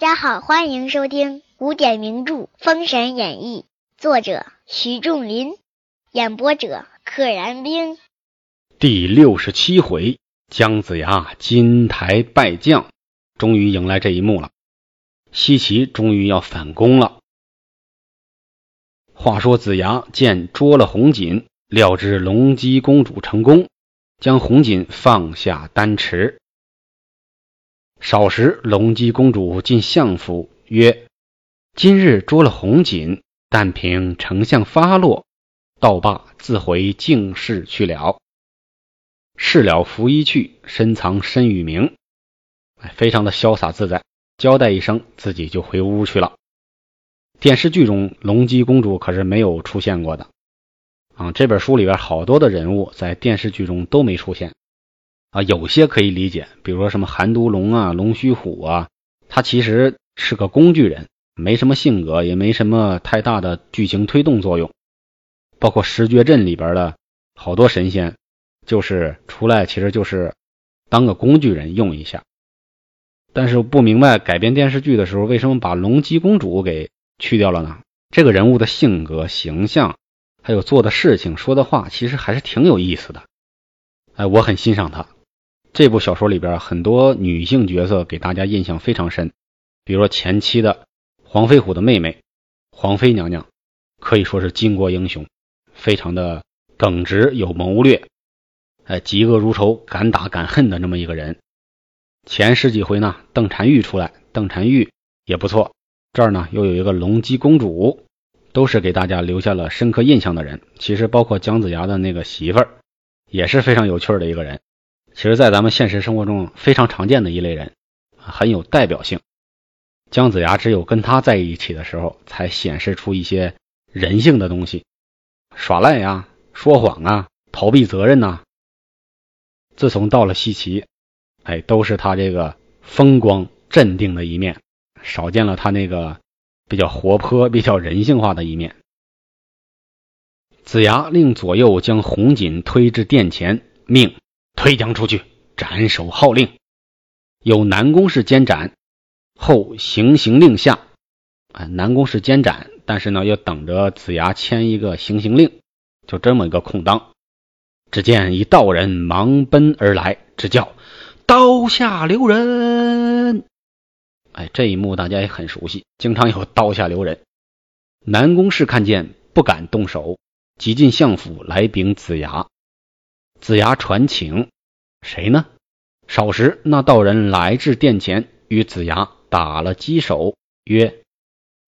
大家好，欢迎收听古典名著《封神演义》，作者徐仲林，演播者可燃冰。第六十七回，姜子牙金台拜将，终于迎来这一幕了。西岐终于要反攻了。话说子牙见捉了红锦，料知龙姬公主成功，将红锦放下丹池。少时，龙姬公主进相府，曰：“今日捉了红锦，但凭丞相发落，道罢自回净室去了。”事了拂衣去，深藏身与名，哎，非常的潇洒自在，交代一声，自己就回屋去了。电视剧中，龙姬公主可是没有出现过的啊！这本书里边好多的人物在电视剧中都没出现。啊，有些可以理解，比如说什么韩都龙啊、龙须虎啊，他其实是个工具人，没什么性格，也没什么太大的剧情推动作用。包括石绝阵里边的好多神仙，就是出来其实就是当个工具人用一下。但是不明白改编电视剧的时候，为什么把龙姬公主给去掉了呢？这个人物的性格、形象，还有做的事情、说的话，其实还是挺有意思的。哎，我很欣赏他。这部小说里边很多女性角色给大家印象非常深，比如说前期的黄飞虎的妹妹黄妃娘娘，可以说是巾帼英雄，非常的耿直有谋略，哎，嫉恶如仇，敢打敢恨的那么一个人。前十几回呢，邓婵玉出来，邓婵玉也不错。这儿呢又有一个龙姬公主，都是给大家留下了深刻印象的人。其实包括姜子牙的那个媳妇儿，也是非常有趣的一个人。其实，在咱们现实生活中非常常见的一类人，很有代表性。姜子牙只有跟他在一起的时候，才显示出一些人性的东西，耍赖呀、说谎啊、逃避责任呐。自从到了西岐，哎，都是他这个风光镇定的一面，少见了他那个比较活泼、比较人性化的一面。子牙令左右将红锦推至殿前，命。推将出去，斩首号令，有南宫氏监斩，后行刑令下。啊，南宫氏监斩，但是呢，要等着子牙签一个行刑令，就这么一个空当。只见一道人忙奔而来，直叫刀下留人。哎，这一幕大家也很熟悉，经常有刀下留人。南宫氏看见，不敢动手，急进相府来禀子牙。子牙传请，谁呢？少时，那道人来至殿前，与子牙打了稽首，曰：“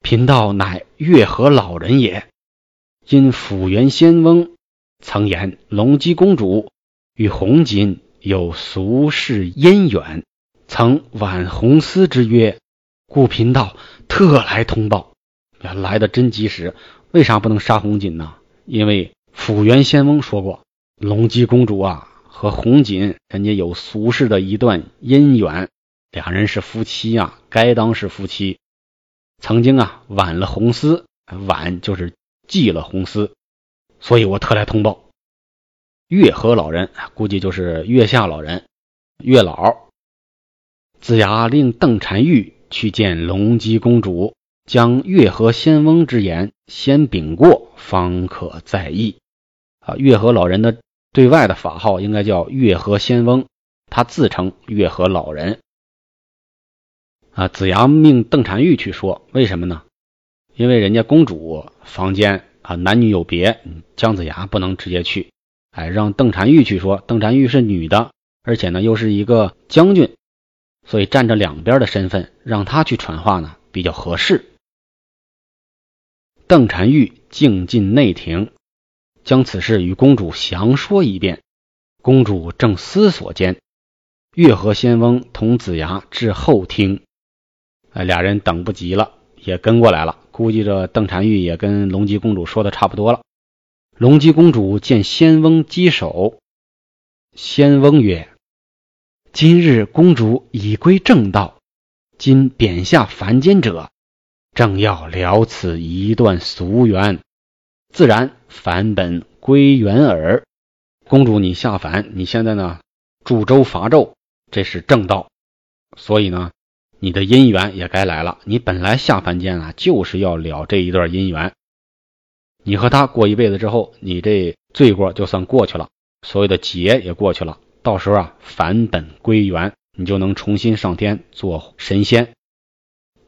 贫道乃月河老人也。因抚元仙翁曾言龙姬公主与红锦有俗世姻缘，曾挽红丝之约，故贫道特来通报。来的真及时。为啥不能杀红锦呢？因为抚元仙翁说过。”龙姬公主啊，和红锦人家有俗世的一段姻缘，两人是夫妻啊，该当是夫妻。曾经啊，挽了红丝，挽就是系了红丝，所以我特来通报。月河老人估计就是月下老人，月老。子牙令邓婵玉去见龙姬公主，将月河仙翁之言先禀过，方可再议。啊，月河老人的。对外的法号应该叫月河仙翁，他自称月河老人。啊，子牙命邓婵玉去说，为什么呢？因为人家公主房间啊男女有别，姜子牙不能直接去，哎，让邓婵玉去说。邓婵玉是女的，而且呢又是一个将军，所以站着两边的身份，让他去传话呢比较合适。邓婵玉静进内庭。将此事与公主详说一遍。公主正思索间，月河仙翁同子牙至后厅。哎，俩人等不及了，也跟过来了。估计着邓婵玉也跟龙姬公主说的差不多了。龙姬公主见仙翁稽首，仙翁曰：“今日公主已归正道，今贬下凡间者，正要了此一段俗缘。”自然返本归元耳。公主，你下凡，你现在呢？助周伐纣，这是正道。所以呢，你的姻缘也该来了。你本来下凡间啊，就是要了这一段姻缘。你和他过一辈子之后，你这罪过就算过去了，所有的劫也过去了。到时候啊，返本归元，你就能重新上天做神仙。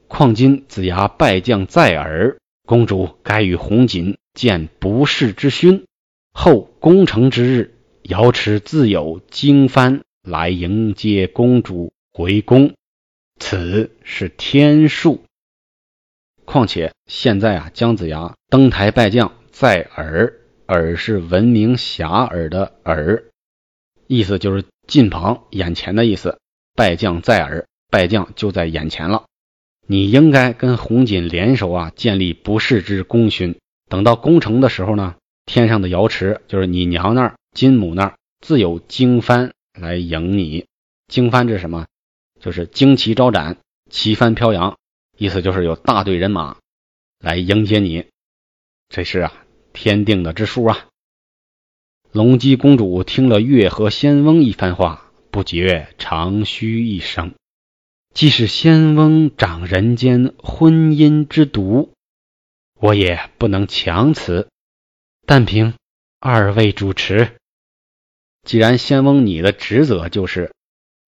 况今子牙败将在耳，公主该与红锦见不世之勋。后攻城之日，瑶池自有经幡来迎接公主回宫，此是天数。况且现在啊，姜子牙登台拜将在耳，耳是闻名遐迩的耳，意思就是近旁、眼前的意思。拜将在耳，拜将就在眼前了。你应该跟红锦联手啊，建立不世之功勋。等到攻城的时候呢，天上的瑶池就是你娘那儿、金母那儿，自有经幡来迎你。经幡这是什么？就是旌旗招展，旗帆飘扬，意思就是有大队人马来迎接你。这是啊，天定的之数啊。龙姬公主听了月和仙翁一番话，不觉长吁一声。即使仙翁掌人间婚姻之毒，我也不能强辞。但凭二位主持，既然仙翁你的职责就是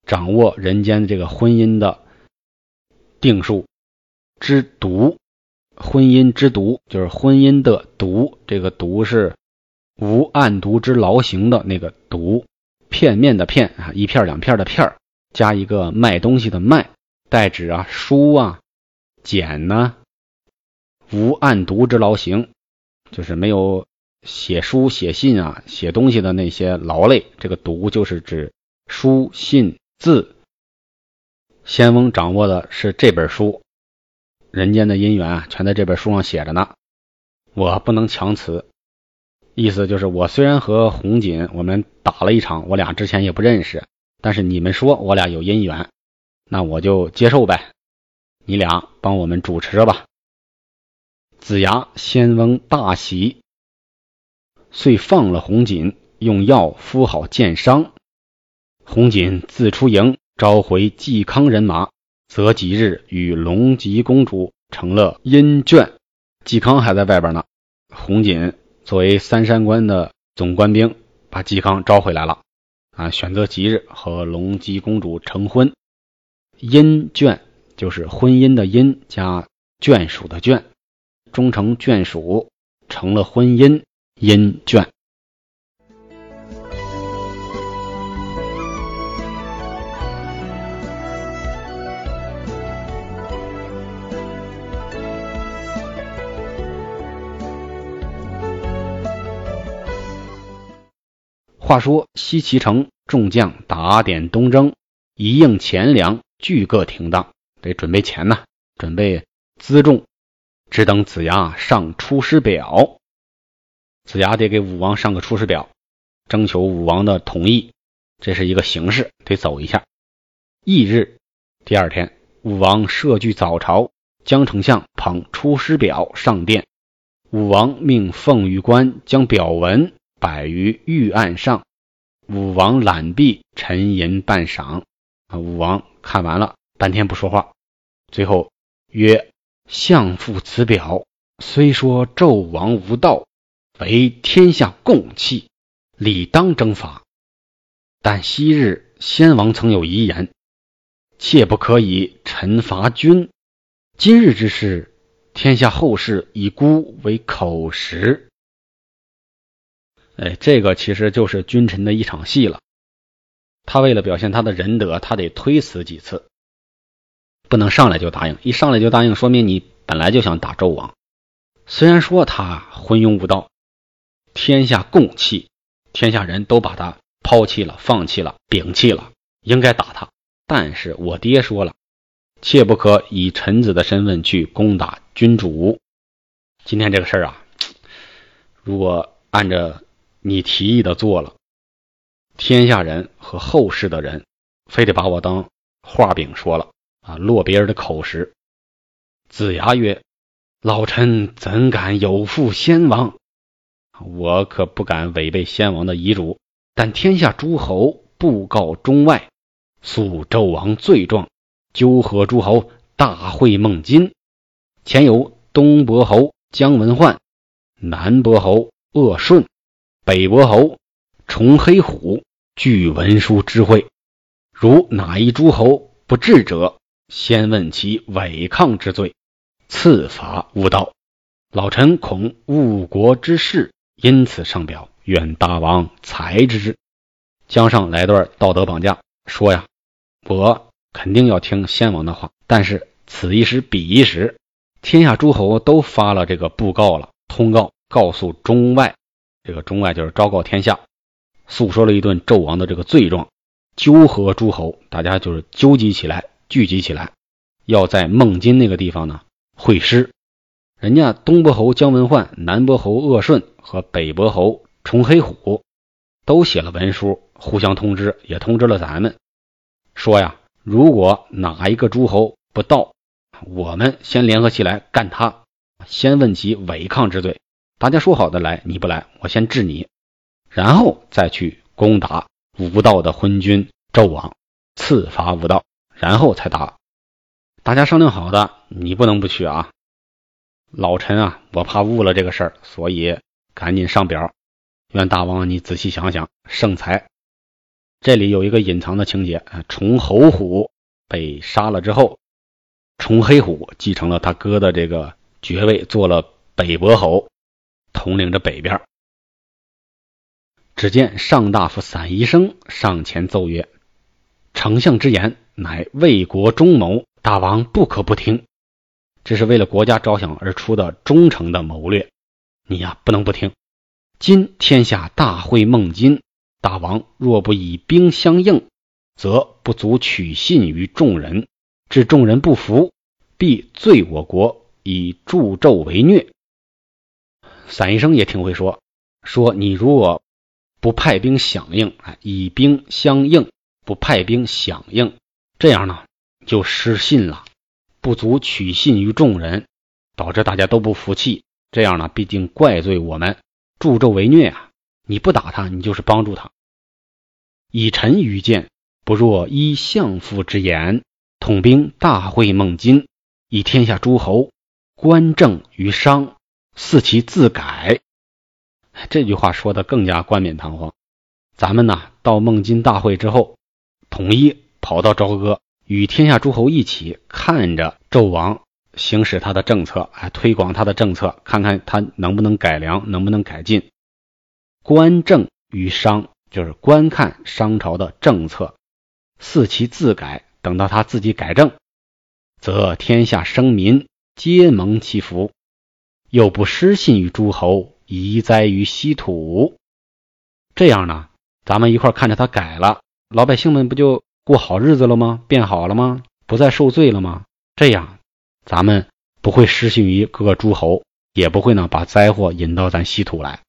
掌握人间这个婚姻的定数之毒，婚姻之毒就是婚姻的毒，这个毒是无暗毒之劳形的那个毒，片面的片啊，一片两片的片儿加一个卖东西的卖。代指啊，书啊，简呢，无案牍之劳形，就是没有写书写信啊，写东西的那些劳累。这个牍就是指书信字。仙翁掌握的是这本书，人间的姻缘啊，全在这本书上写着呢。我不能强词，意思就是我虽然和红锦我们打了一场，我俩之前也不认识，但是你们说我俩有姻缘。那我就接受呗，你俩帮我们主持着吧。子牙仙翁大喜，遂放了红锦，用药敷好箭伤。红锦自出营，召回嵇康人马，则即日与龙吉公主成了姻眷。嵇康还在外边呢，红锦作为三山关的总官兵，把嵇康招回来了。啊，选择吉日和龙吉公主成婚。姻眷就是婚姻的姻加眷属的眷，终成眷属，成了婚姻姻眷。话说西岐城众将打点东征，一应钱粮。俱各停当，得准备钱呢，准备辎重，只等子牙上出师表。子牙得给武王上个出师表，征求武王的同意，这是一个形式，得走一下。翌日，第二天，武王设具早朝，将丞相捧出师表上殿。武王命凤玉官将表文摆于御案上，武王揽璧，沉吟半晌。啊，武王。看完了，半天不说话，最后曰：“相父此表，虽说纣王无道，为天下共弃，理当征伐。但昔日先王曾有遗言，切不可以臣伐君。今日之事，天下后世以孤为口实。哎，这个其实就是君臣的一场戏了。”他为了表现他的仁德，他得推辞几次，不能上来就答应。一上来就答应，说明你本来就想打纣王。虽然说他昏庸无道，天下共弃，天下人都把他抛弃了、放弃了、摒弃了，应该打他。但是我爹说了，切不可以臣子的身份去攻打君主。今天这个事儿啊，如果按着你提议的做了。天下人和后世的人，非得把我当画饼说了啊，落别人的口实。子牙曰：“老臣怎敢有负先王？我可不敢违背先王的遗嘱。但天下诸侯布告中外，诉纣王罪状，纠合诸侯，大会孟津。前有东伯侯姜文焕，南伯侯鄂顺，北伯侯重黑虎，具文书知会。如哪一诸侯不至者，先问其违抗之罪，赐罚无道。老臣恐误国之事，因此上表，愿大王裁之。江上来段道德绑架，说呀，我肯定要听先王的话，但是此一时彼一时，天下诸侯都发了这个布告了，通告告诉中外，这个中外就是昭告天下，诉说了一顿纣王的这个罪状，纠合诸侯，大家就是纠集起来，聚集起来，要在孟津那个地方呢会师。人家东伯侯姜文焕、南伯侯鄂顺和北伯侯崇黑虎都写了文书，互相通知，也通知了咱们，说呀，如果哪一个诸侯不到，我们先联合起来干他，先问其违抗之罪。大家说好的来，你不来，我先治你，然后再去攻打无道的昏君纣王，赐罚无道，然后才打。大家商量好的，你不能不去啊。老臣啊，我怕误了这个事儿，所以赶紧上表。愿大王你仔细想想，圣裁。这里有一个隐藏的情节啊，崇侯虎被杀了之后，崇黑虎继承了他哥的这个爵位，做了北伯侯，统领着北边。只见上大夫散宜生上前奏曰：“丞相之言乃为国忠谋，大王不可不听。”这是为了国家着想而出的忠诚的谋略，你呀不能不听。今天下大会孟津，大王若不以兵相应，则不足取信于众人，致众人不服，必罪我国，以助纣为虐。散医生也挺会说，说你如果不派兵响应，哎，以兵相应，不派兵响应，这样呢就失信了。不足取信于众人，导致大家都不服气。这样呢，毕竟怪罪我们助纣为虐啊！你不打他，你就是帮助他。以臣愚见，不若依相父之言，统兵大会孟津，以天下诸侯官政于商，似其自改。这句话说的更加冠冕堂皇。咱们呢，到孟津大会之后，统一跑到朝歌。与天下诸侯一起看着纣王行使他的政策，哎，推广他的政策，看看他能不能改良，能不能改进。观政于商，就是观看商朝的政策，四其自改，等到他自己改正，则天下生民皆蒙其福，又不失信于诸侯，移灾于稀土。这样呢，咱们一块看着他改了，老百姓们不就？过好日子了吗？变好了吗？不再受罪了吗？这样，咱们不会失信于各个诸侯，也不会呢把灾祸引到咱稀土来。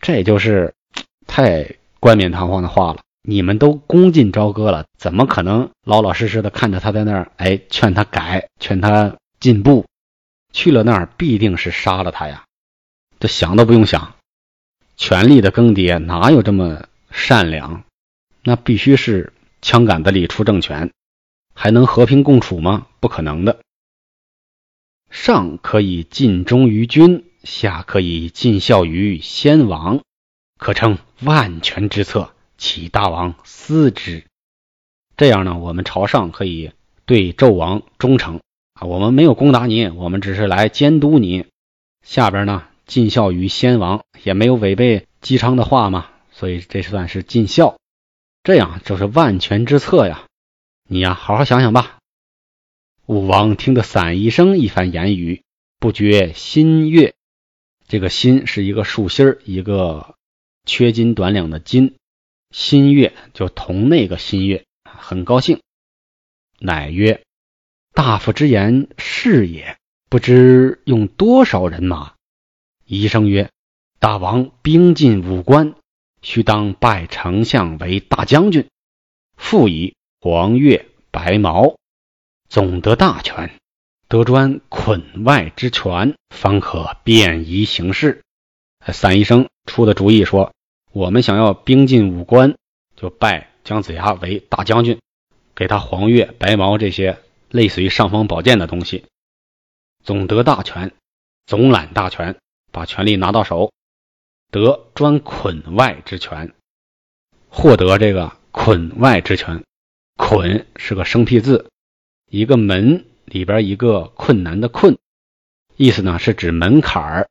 这也就是 太冠冕堂皇的话了。你们都恭进朝歌了，怎么可能老老实实的看着他在那儿？哎，劝他改，劝他进步。去了那儿，必定是杀了他呀！这想都不用想，权力的更迭哪有这么善良？那必须是。枪杆子里出政权，还能和平共处吗？不可能的。上可以尽忠于君，下可以尽孝于先王，可称万全之策，启大王思之。这样呢，我们朝上可以对纣王忠诚啊，我们没有攻打你，我们只是来监督你。下边呢，尽孝于先王，也没有违背姬昌的话嘛，所以这算是尽孝。这样就是万全之策呀！你呀，好好想想吧。武王听得散宜生一番言语，不觉心悦。这个心是一个竖心儿，一个缺斤短两的斤。心悦就同那个心悦，很高兴。乃曰：“大夫之言是也，不知用多少人马？”医生曰：“大王兵进五关。”须当拜丞相为大将军，复以黄钺、白毛，总得大权，得专捆外之权，方可便宜行事。散医生出的主意说：“我们想要兵进五关，就拜姜子牙为大将军，给他黄钺、白毛这些类似于尚方宝剑的东西，总得大权，总揽大权，把权力拿到手，得专捆外之权，获得这个捆外之权。捆是个生僻字，一个门里边一个困难的困，意思呢是指门槛儿。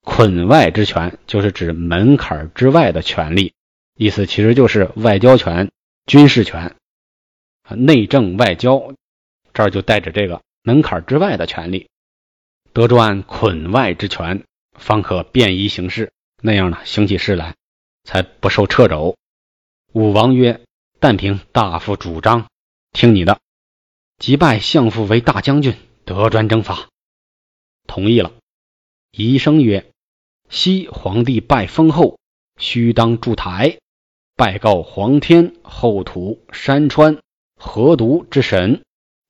捆外之权就是指门槛之外的权利，意思其实就是外交权、军事权。内政外交，这儿就带着这个门槛之外的权利，得专捆外之权，方可便衣行事。那样呢，行起事来才不受掣肘。武王曰：“但凭大夫主张，听你的。”即拜相父为大将军，得专征伐。同意了。宜生曰：“昔皇帝拜封后，须当筑台，拜告皇天、后土、山川。”河渎之神，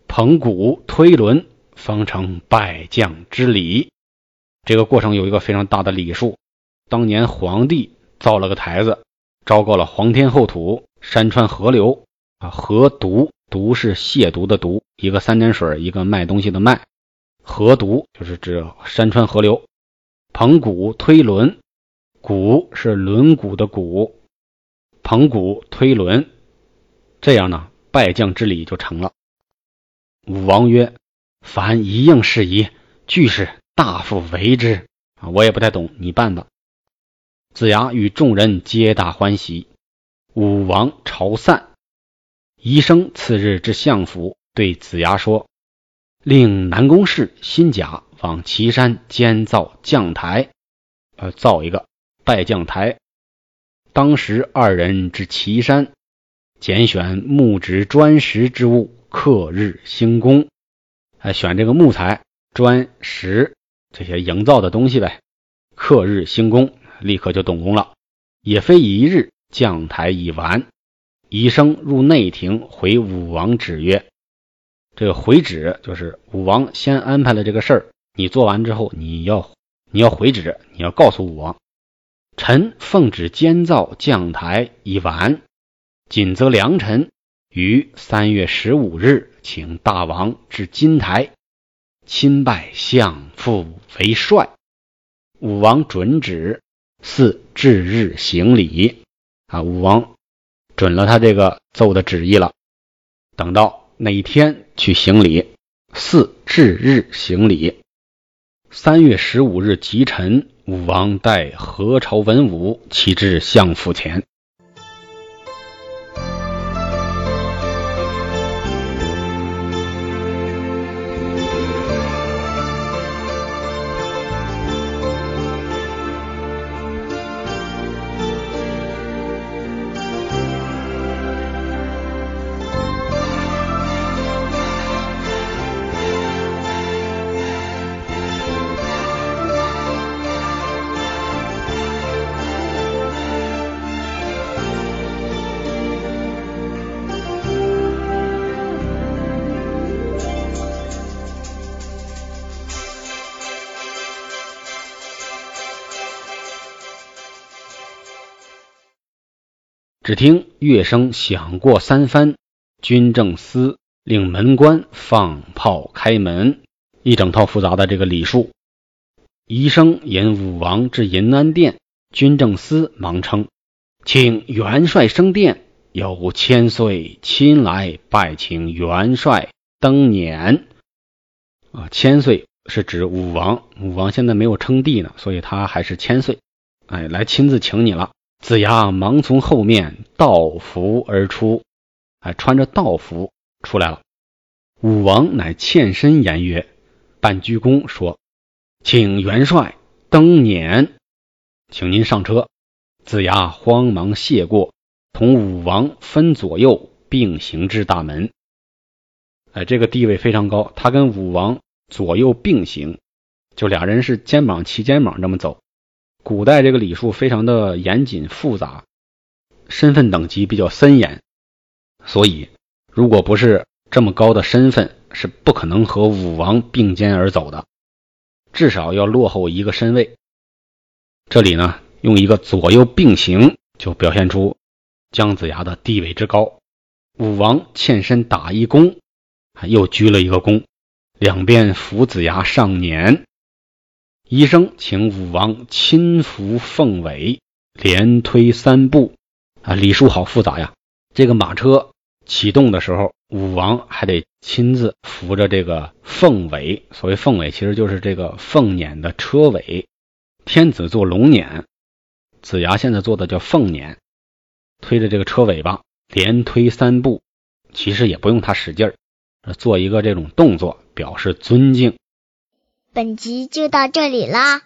捧鼓推轮，方成拜将之礼。这个过程有一个非常大的礼数。当年皇帝造了个台子，昭告了皇天后土、山川河流啊。河渎渎是亵渎的渎，一个三点水，一个卖东西的卖。河渎就是指山川河流。捧鼓推轮，鼓是轮毂的鼓，捧鼓推轮，这样呢？拜将之礼就成了。武王曰：“凡一应事宜，俱是大夫为之啊！我也不太懂，你办吧。”子牙与众人皆大欢喜。武王朝散，宜生次日至相府，对子牙说：“令南宫氏、辛甲往岐山监造将台，呃，造一个拜将台。当时二人至岐山。”拣选木质砖石之物，刻日兴工。哎，选这个木材、砖石这些营造的东西呗。刻日兴工，立刻就动工了。也非一日，将台已完。宜生入内廷回武王旨曰：“这个回旨就是武王先安排了这个事儿，你做完之后，你要你要回旨，你要告诉武王，臣奉旨监造将台已完。”谨则良臣于三月十五日，请大王至金台，亲拜相父为帅。武王准旨，四至日行礼。啊，武王准了他这个奏的旨意了。等到哪天去行礼，四至日行礼。三月十五日吉辰，武王带何朝文武齐至相府前。只听乐声响过三番，军政司令门官放炮开门，一整套复杂的这个礼数。医生引武王至银安殿，军政司忙称：“请元帅升殿，有千岁亲来拜请元帅登辇。”啊，千岁是指武王，武王现在没有称帝呢，所以他还是千岁。哎，来亲自请你了。子牙忙从后面道服而出，哎，穿着道服出来了。武王乃欠身言曰：“半鞠躬说，请元帅登辇，请您上车。”子牙慌忙谢过，同武王分左右并行至大门。哎，这个地位非常高，他跟武王左右并行，就俩人是肩膀齐肩膀这么走。古代这个礼数非常的严谨复杂，身份等级比较森严，所以如果不是这么高的身份，是不可能和武王并肩而走的，至少要落后一个身位。这里呢，用一个左右并行，就表现出姜子牙的地位之高。武王欠身打一躬，又鞠了一个躬，两边扶子牙上辇。医生请武王亲扶凤尾，连推三步。啊，礼数好复杂呀！这个马车启动的时候，武王还得亲自扶着这个凤尾。所谓凤尾，其实就是这个凤辇的车尾。天子坐龙辇，子牙现在坐的叫凤辇，推着这个车尾巴，连推三步。其实也不用他使劲儿，做一个这种动作表示尊敬。本集就到这里啦，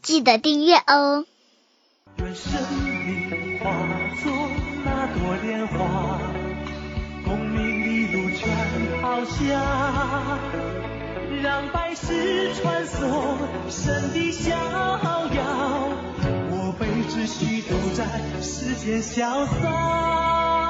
记得订阅哦。愿生命化作那朵莲花，功名利禄全抛下，让百世传颂神的逍遥。我辈只需都在世间潇洒。